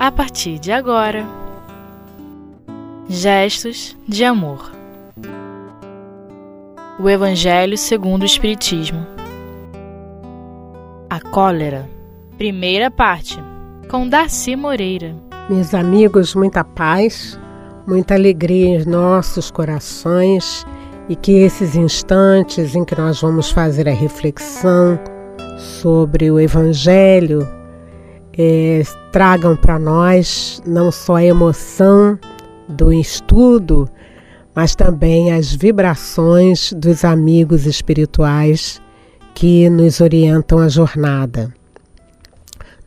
a partir de agora. Gestos de amor. O Evangelho segundo o Espiritismo. A cólera. Primeira parte. Com Darcy Moreira. Meus amigos, muita paz, muita alegria em nossos corações e que esses instantes em que nós vamos fazer a reflexão sobre o Evangelho é, tragam para nós não só a emoção do estudo, mas também as vibrações dos amigos espirituais que nos orientam a jornada.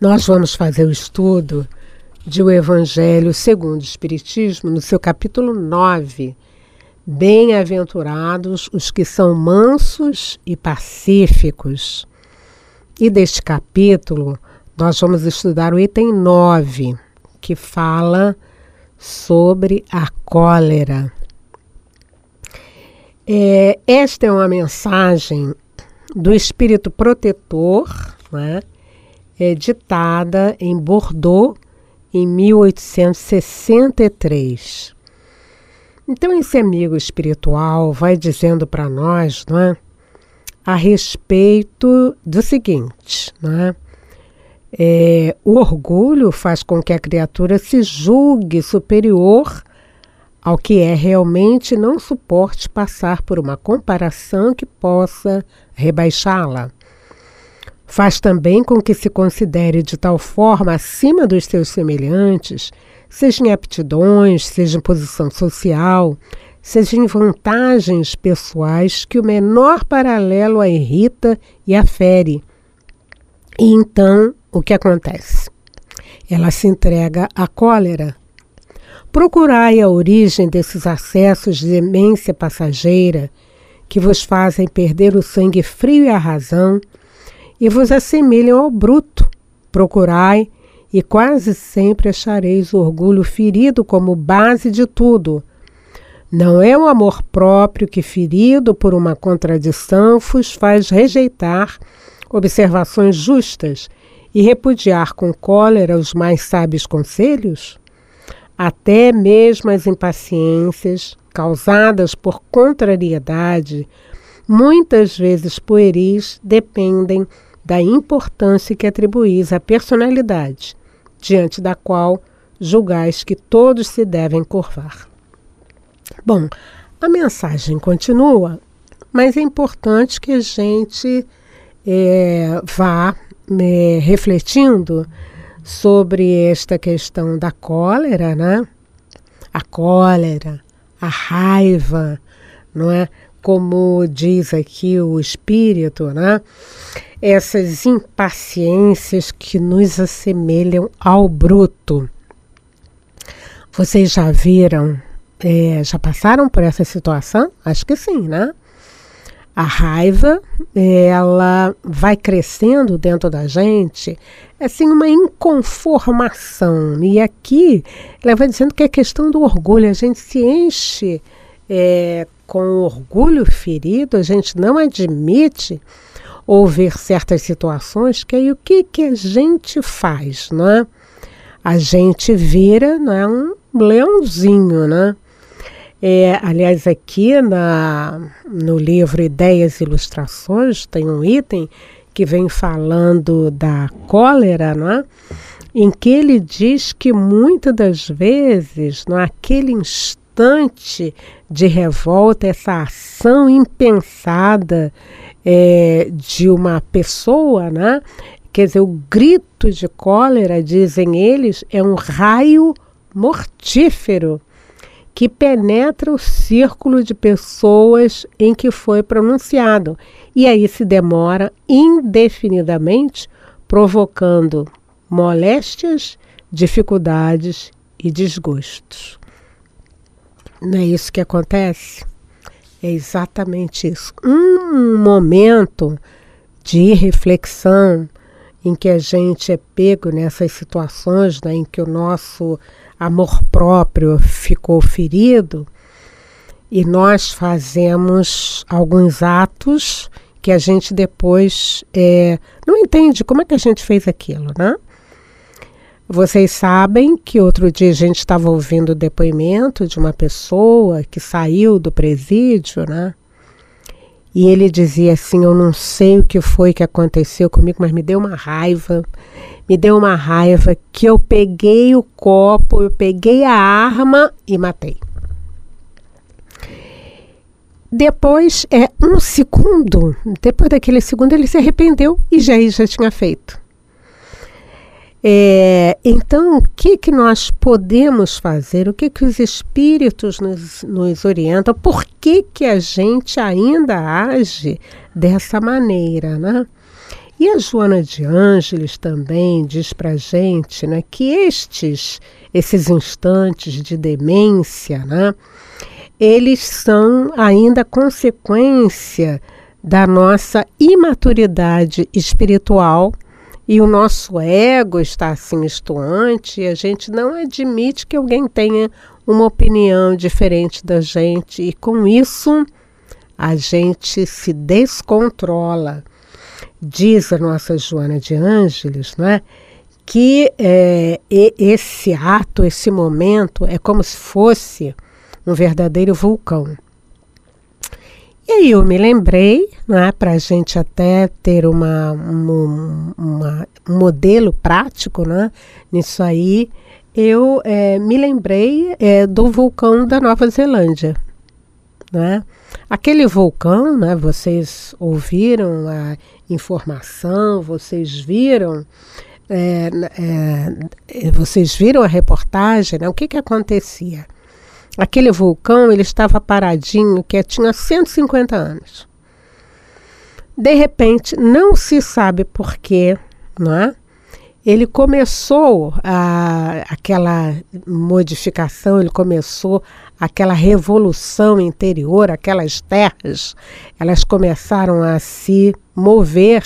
Nós vamos fazer o estudo de o Evangelho segundo o Espiritismo, no seu capítulo 9. Bem-aventurados os que são mansos e pacíficos. E deste capítulo, nós vamos estudar o item 9, que fala sobre a cólera. É, esta é uma mensagem do espírito protetor, né, é, ditada em Bordeaux em 1863. Então, esse amigo espiritual vai dizendo para nós né, a respeito do seguinte: né, é, o orgulho faz com que a criatura se julgue superior ao que é realmente, não suporte passar por uma comparação que possa rebaixá-la. Faz também com que se considere de tal forma acima dos seus semelhantes, seja em aptidões, seja em posição social, seja em vantagens pessoais, que o menor paralelo a irrita e a fere. E então o que acontece? Ela se entrega à cólera. Procurai a origem desses acessos de demência passageira que vos fazem perder o sangue frio e a razão e vos assemelham ao bruto. Procurai e quase sempre achareis o orgulho ferido como base de tudo. Não é o amor próprio que, ferido por uma contradição, vos faz rejeitar observações justas e repudiar com cólera os mais sábios conselhos? Até mesmo as impaciências causadas por contrariedade, muitas vezes pueris, dependem da importância que atribuís à personalidade, diante da qual julgais que todos se devem curvar. Bom, a mensagem continua, mas é importante que a gente é, vá me refletindo sobre esta questão da cólera, né? A cólera, a raiva, não é? Como diz aqui o espírito, né? Essas impaciências que nos assemelham ao bruto. Vocês já viram, é, já passaram por essa situação? Acho que sim, né? A raiva, ela vai crescendo dentro da gente, assim, uma inconformação. E aqui ela vai dizendo que é questão do orgulho. A gente se enche é, com orgulho ferido, a gente não admite ouvir certas situações, que aí o que, que a gente faz, não é? A gente vira não é, um leãozinho, né? É, aliás, aqui na, no livro Ideias e Ilustrações tem um item que vem falando da cólera, não é? em que ele diz que muitas das vezes, naquele instante de revolta, essa ação impensada é, de uma pessoa, né? quer dizer, o grito de cólera, dizem eles, é um raio mortífero que penetra o círculo de pessoas em que foi pronunciado e aí se demora indefinidamente, provocando moléstias, dificuldades e desgostos. Não é isso que acontece? É exatamente isso. Um momento de reflexão em que a gente é pego nessas situações né, em que o nosso amor próprio ficou ferido e nós fazemos alguns atos que a gente depois é, não entende como é que a gente fez aquilo, né? Vocês sabem que outro dia a gente estava ouvindo o depoimento de uma pessoa que saiu do presídio, né? E ele dizia assim: Eu não sei o que foi que aconteceu comigo, mas me deu uma raiva. Me deu uma raiva que eu peguei o copo, eu peguei a arma e matei. Depois, é um segundo, depois daquele segundo, ele se arrependeu e já, já tinha feito. É, então, o que, que nós podemos fazer? O que, que os espíritos nos, nos orientam? Por que, que a gente ainda age dessa maneira, né? E a Joana de Ângeles também diz para a gente né, que estes, esses instantes de demência, né, eles são ainda consequência da nossa imaturidade espiritual e o nosso ego está assim estuante e a gente não admite que alguém tenha uma opinião diferente da gente e com isso a gente se descontrola. Diz a nossa Joana de Ângeles, não é? Que é, esse ato, esse momento é como se fosse um verdadeiro vulcão. E aí eu me lembrei, né, para a gente até ter uma, uma, uma, um modelo prático né, nisso aí, eu é, me lembrei é, do vulcão da Nova Zelândia. Né? Aquele vulcão, né, vocês ouviram a informação, vocês viram, é, é, vocês viram a reportagem, né? o que, que acontecia? Aquele vulcão ele estava paradinho, que tinha 150 anos. De repente, não se sabe porquê, não é? ele começou a, aquela modificação, ele começou aquela revolução interior, aquelas terras, elas começaram a se mover,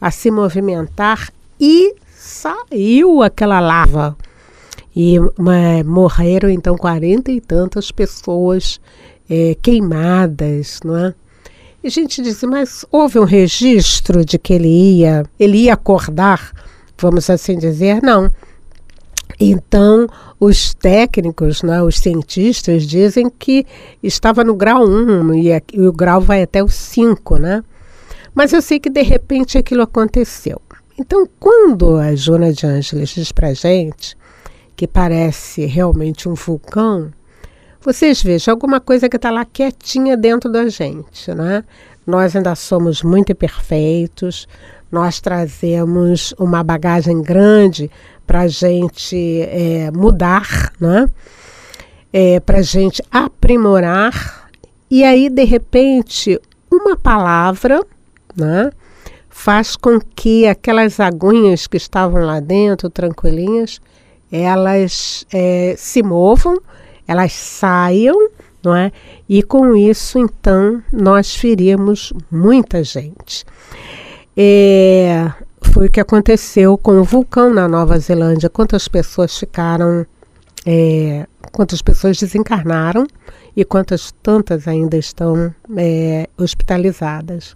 a se movimentar e saiu aquela lava. E morreram então quarenta e tantas pessoas é, queimadas, não é? E a gente disse, mas houve um registro de que ele ia, ele ia acordar, vamos assim dizer? Não. Então, os técnicos, né, os cientistas, dizem que estava no grau 1 e, e o grau vai até o 5, né? Mas eu sei que de repente aquilo aconteceu. Então, quando a Jona de Ângeles diz para gente que parece realmente um vulcão, vocês vejam alguma coisa que está lá quietinha dentro da gente, né? Nós ainda somos muito imperfeitos, nós trazemos uma bagagem grande para a gente é, mudar, né? É, para a gente aprimorar, e aí, de repente, uma palavra né, faz com que aquelas aguinhas que estavam lá dentro, tranquilinhas, elas é, se movam, elas saiam, não é? E com isso, então, nós ferimos muita gente. É, foi o que aconteceu com o vulcão na Nova Zelândia. Quantas pessoas ficaram, é, quantas pessoas desencarnaram e quantas tantas ainda estão é, hospitalizadas.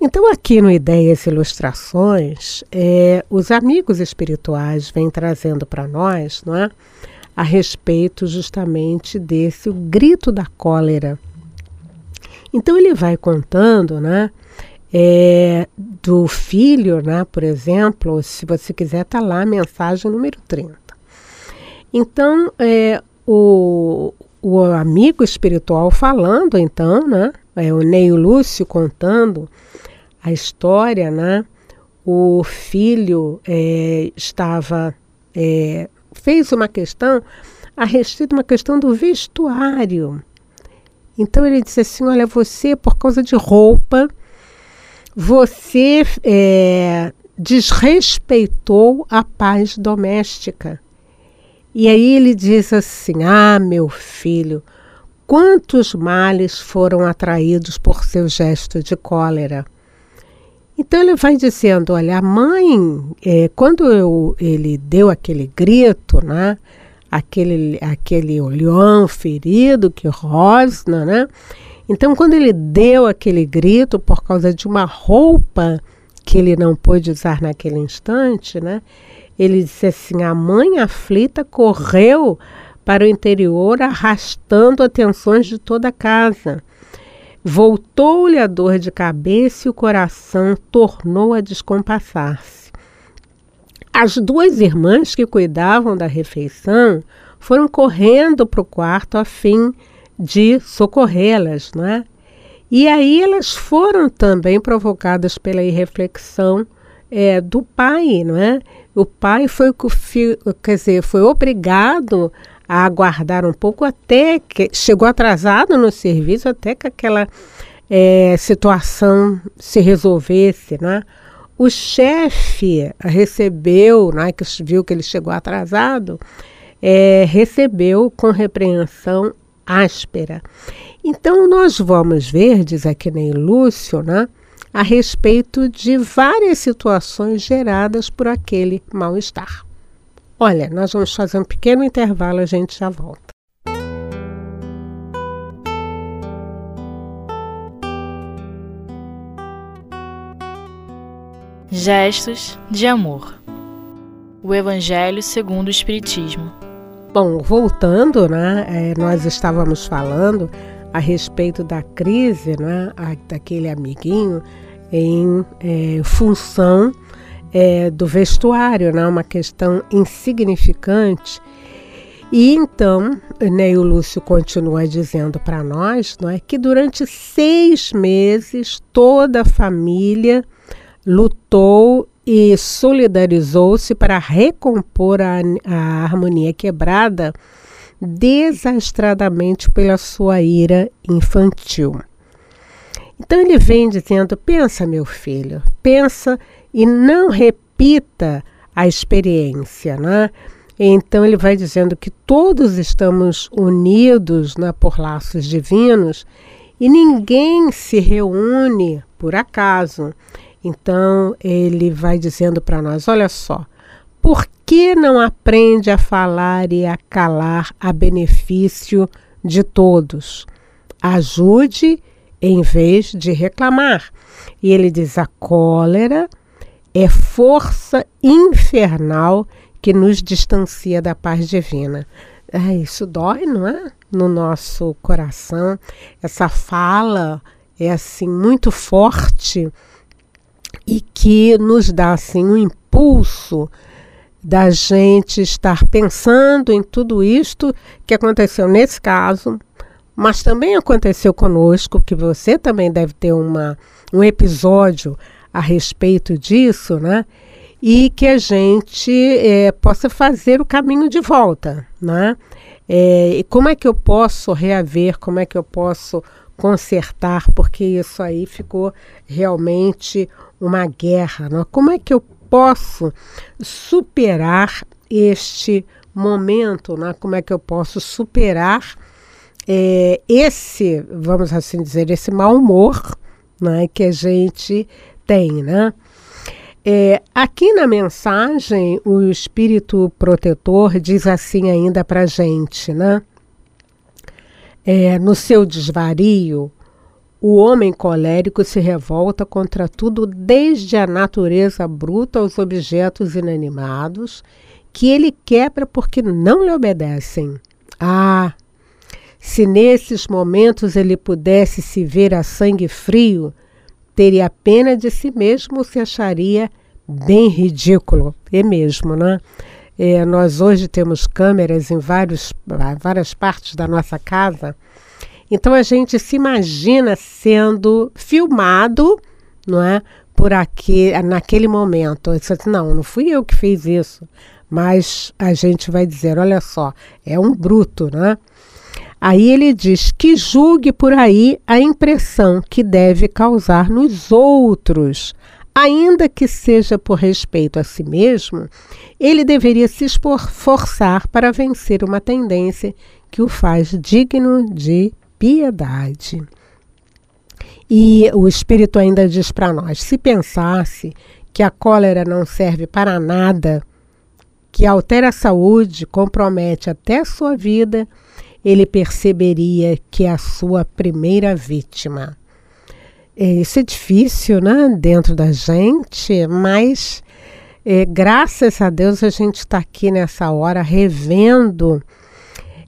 Então, aqui no Ideias e Ilustrações, é, os amigos espirituais vêm trazendo para nós não é, a respeito justamente desse o grito da cólera. Então, ele vai contando né, é, do filho, né, por exemplo, se você quiser, está lá a mensagem número 30. Então, é, o, o amigo espiritual falando, então, né, é, o Neio Lúcio contando a história, né? O filho é, estava é, fez uma questão a respeito de uma questão do vestuário. Então ele disse assim: olha, você por causa de roupa, você é, desrespeitou a paz doméstica. E aí ele diz assim: ah, meu filho, quantos males foram atraídos por seu gesto de cólera? Então ele vai dizendo, olha, a mãe, é, quando eu, ele deu aquele grito, né? Aquele, aquele olhão ferido que rosna, né? Então quando ele deu aquele grito por causa de uma roupa que ele não pôde usar naquele instante, né? ele disse assim: a mãe aflita correu para o interior, arrastando atenções de toda a casa. Voltou-lhe a dor de cabeça e o coração tornou a descompassar-se. As duas irmãs que cuidavam da refeição foram correndo para o quarto a fim de socorrê-las, não é? E aí elas foram também provocadas pela irreflexão é, do pai, não é? O pai foi, quer dizer, foi obrigado a aguardar um pouco até que chegou atrasado no serviço até que aquela é, situação se resolvesse, né? O chefe recebeu, né, que viu que ele chegou atrasado, é, recebeu com repreensão áspera. Então nós vamos ver, diz aqui nem Lúcio, né, a respeito de várias situações geradas por aquele mal-estar. Olha, nós vamos fazer um pequeno intervalo, a gente já volta. Gestos de amor. O Evangelho segundo o Espiritismo. Bom, voltando, né? É, nós estávamos falando a respeito da crise, né? daquele amiguinho em é, função é, do vestuário, né? uma questão insignificante. E então, né, o Lúcio continua dizendo para nós não é, que durante seis meses toda a família lutou e solidarizou-se para recompor a, a harmonia quebrada desastradamente pela sua ira infantil. Então ele vem dizendo: pensa, meu filho, pensa e não repita a experiência, né? Então ele vai dizendo que todos estamos unidos né, por laços divinos e ninguém se reúne por acaso. Então ele vai dizendo para nós: olha só, por que não aprende a falar e a calar a benefício de todos? Ajude em vez de reclamar. E ele diz: a cólera é força infernal que nos distancia da paz divina. É, isso dói, não é? No nosso coração. Essa fala é assim muito forte e que nos dá assim um impulso da gente estar pensando em tudo isto que aconteceu nesse caso, mas também aconteceu conosco, que você também deve ter uma, um episódio a respeito disso, né? E que a gente é, possa fazer o caminho de volta, né? É, e como é que eu posso reaver, como é que eu posso consertar, porque isso aí ficou realmente uma guerra. Né? Como é que eu posso superar este momento? Né? Como é que eu posso superar é, esse, vamos assim dizer, esse mau humor né, que a gente tem, né? É, aqui na mensagem, o espírito protetor diz assim ainda para gente, né? É, no seu desvario, o homem colérico se revolta contra tudo, desde a natureza bruta aos objetos inanimados, que ele quebra porque não lhe obedecem. Ah, se nesses momentos ele pudesse se ver a sangue frio, teria pena de si mesmo, se acharia bem ridículo. É mesmo, né? É, nós hoje temos câmeras em vários, várias partes da nossa casa. Então a gente se imagina sendo filmado, não é? Por aqui, naquele momento. Disse, não, não fui eu que fiz isso. Mas a gente vai dizer, olha só, é um bruto, né? Aí ele diz que julgue por aí a impressão que deve causar nos outros. Ainda que seja por respeito a si mesmo, ele deveria se esforçar para vencer uma tendência que o faz digno de piedade. E o Espírito ainda diz para nós: se pensasse que a cólera não serve para nada, que altera a saúde, compromete até a sua vida, ele perceberia que é a sua primeira vítima. É, isso é difícil, né, dentro da gente, mas é, graças a Deus a gente está aqui nessa hora revendo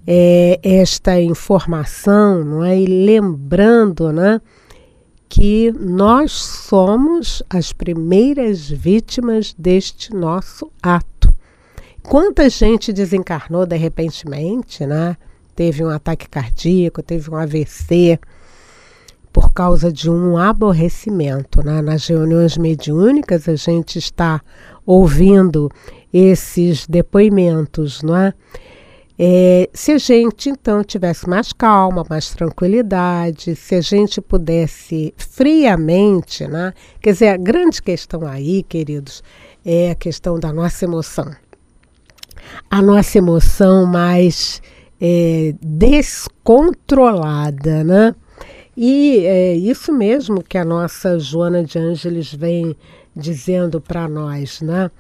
é, esta informação, não é? E lembrando, né? Que nós somos as primeiras vítimas deste nosso ato. Quanta gente desencarnou de repentemente, né? Teve um ataque cardíaco, teve um AVC por causa de um aborrecimento. Né? Nas reuniões mediúnicas, a gente está ouvindo esses depoimentos, não é? É, se a gente então tivesse mais calma, mais tranquilidade, se a gente pudesse friamente, né? Quer dizer, a grande questão aí, queridos, é a questão da nossa emoção. A nossa emoção mais é, descontrolada, né? E é isso mesmo que a nossa Joana de Ângeles vem dizendo para nós, né?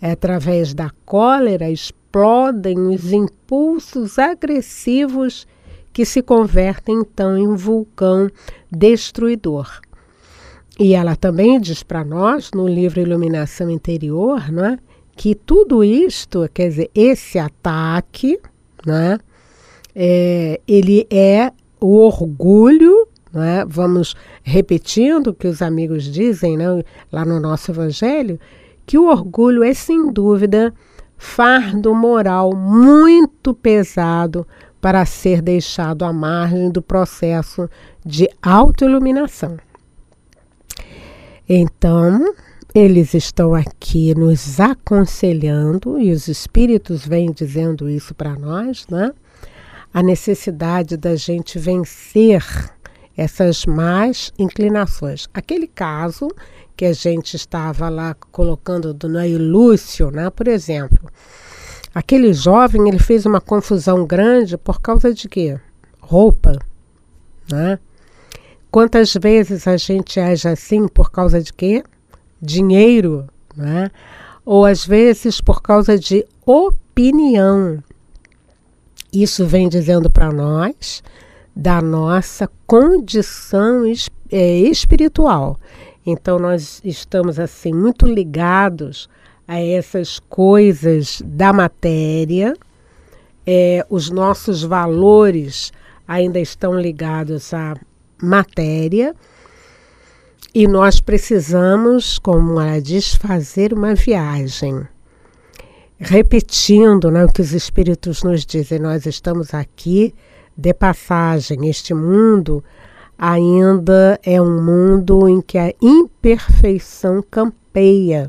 É através da cólera explodem os impulsos agressivos que se convertem então em vulcão destruidor. E ela também diz para nós, no livro Iluminação Interior, né, que tudo isto, quer dizer, esse ataque, né, é, ele é o orgulho é? Vamos repetindo o que os amigos dizem né, lá no nosso Evangelho, que o orgulho é, sem dúvida, fardo moral muito pesado para ser deixado à margem do processo de autoiluminação. Então, eles estão aqui nos aconselhando, e os espíritos vêm dizendo isso para nós, né? A necessidade da gente vencer essas más inclinações. Aquele caso que a gente estava lá colocando do Nair Lúcio, né, por exemplo, aquele jovem ele fez uma confusão grande por causa de quê? Roupa, né? Quantas vezes a gente age assim por causa de quê? Dinheiro, né? Ou às vezes por causa de opinião. Isso vem dizendo para nós da nossa condição é, espiritual. Então nós estamos assim muito ligados a essas coisas da matéria. É, os nossos valores ainda estão ligados à matéria e nós precisamos, como ela diz, fazer uma viagem. Repetindo né, o que os Espíritos nos dizem, nós estamos aqui de passagem, este mundo ainda é um mundo em que a imperfeição campeia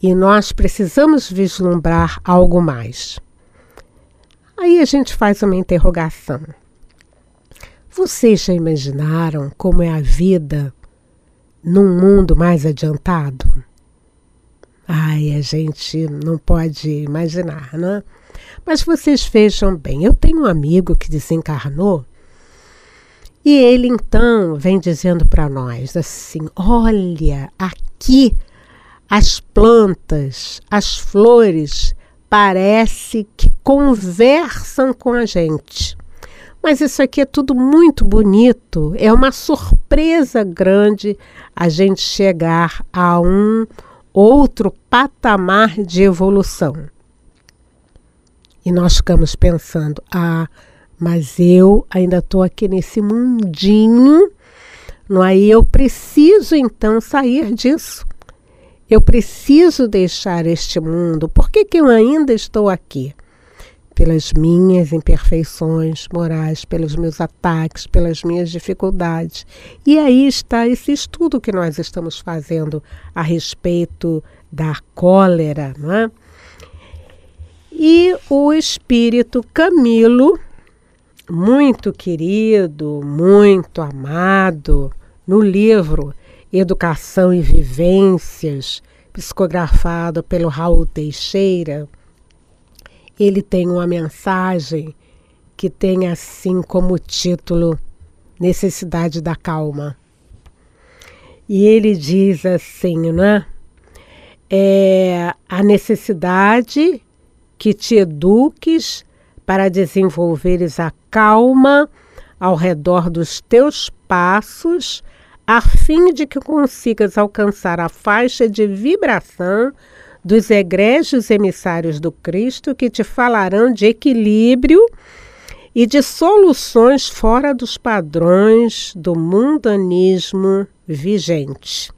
e nós precisamos vislumbrar algo mais. Aí a gente faz uma interrogação. Vocês já imaginaram como é a vida num mundo mais adiantado? Ai, a gente não pode imaginar, né? Mas vocês vejam bem, eu tenho um amigo que desencarnou e ele então vem dizendo para nós assim: olha, aqui as plantas, as flores, parece que conversam com a gente. Mas isso aqui é tudo muito bonito, é uma surpresa grande a gente chegar a um outro patamar de evolução. E nós ficamos pensando: ah, mas eu ainda estou aqui nesse mundinho, não aí é? eu preciso então sair disso. Eu preciso deixar este mundo. Por que, que eu ainda estou aqui? Pelas minhas imperfeições morais, pelos meus ataques, pelas minhas dificuldades. E aí está esse estudo que nós estamos fazendo a respeito da cólera, não é? E o espírito Camilo, muito querido, muito amado, no livro Educação e Vivências, psicografado pelo Raul Teixeira, ele tem uma mensagem que tem assim como título Necessidade da Calma. E ele diz assim, né? É a necessidade que te eduques para desenvolveres a calma ao redor dos teus passos, a fim de que consigas alcançar a faixa de vibração dos egrégios emissários do Cristo que te falarão de equilíbrio e de soluções fora dos padrões do mundanismo vigente.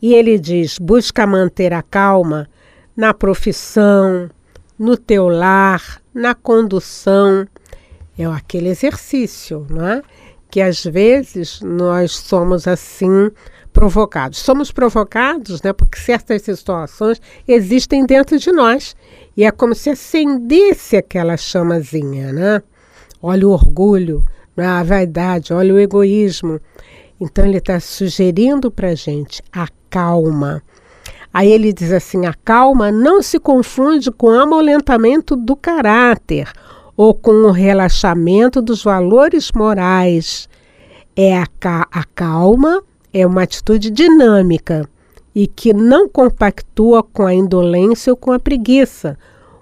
E ele diz: busca manter a calma na profissão, no teu lar, na condução. É aquele exercício, não é? Que às vezes nós somos assim provocados. Somos provocados, né, porque certas situações existem dentro de nós e é como se acendesse aquela chamazinha, né? Olha o orgulho, né, a vaidade, olha o egoísmo. Então ele está sugerindo para a gente a calma. Aí ele diz assim: a calma não se confunde com o amolentamento do caráter ou com o relaxamento dos valores morais. É a, ca a calma é uma atitude dinâmica e que não compactua com a indolência ou com a preguiça,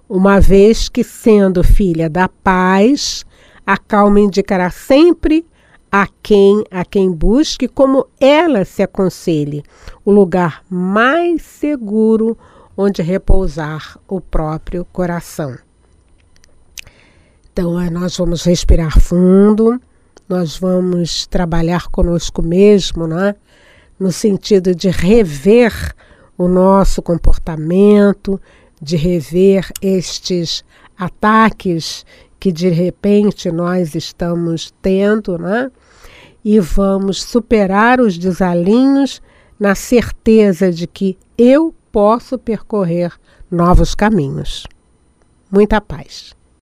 uma vez que, sendo filha da paz, a calma indicará sempre a quem a quem busque como ela se aconselhe, o lugar mais seguro onde repousar o próprio coração. Então, nós vamos respirar fundo, nós vamos trabalhar conosco mesmo, né? no sentido de rever o nosso comportamento, de rever estes ataques que de repente nós estamos tendo, né? E vamos superar os desalinhos na certeza de que eu posso percorrer novos caminhos. Muita paz.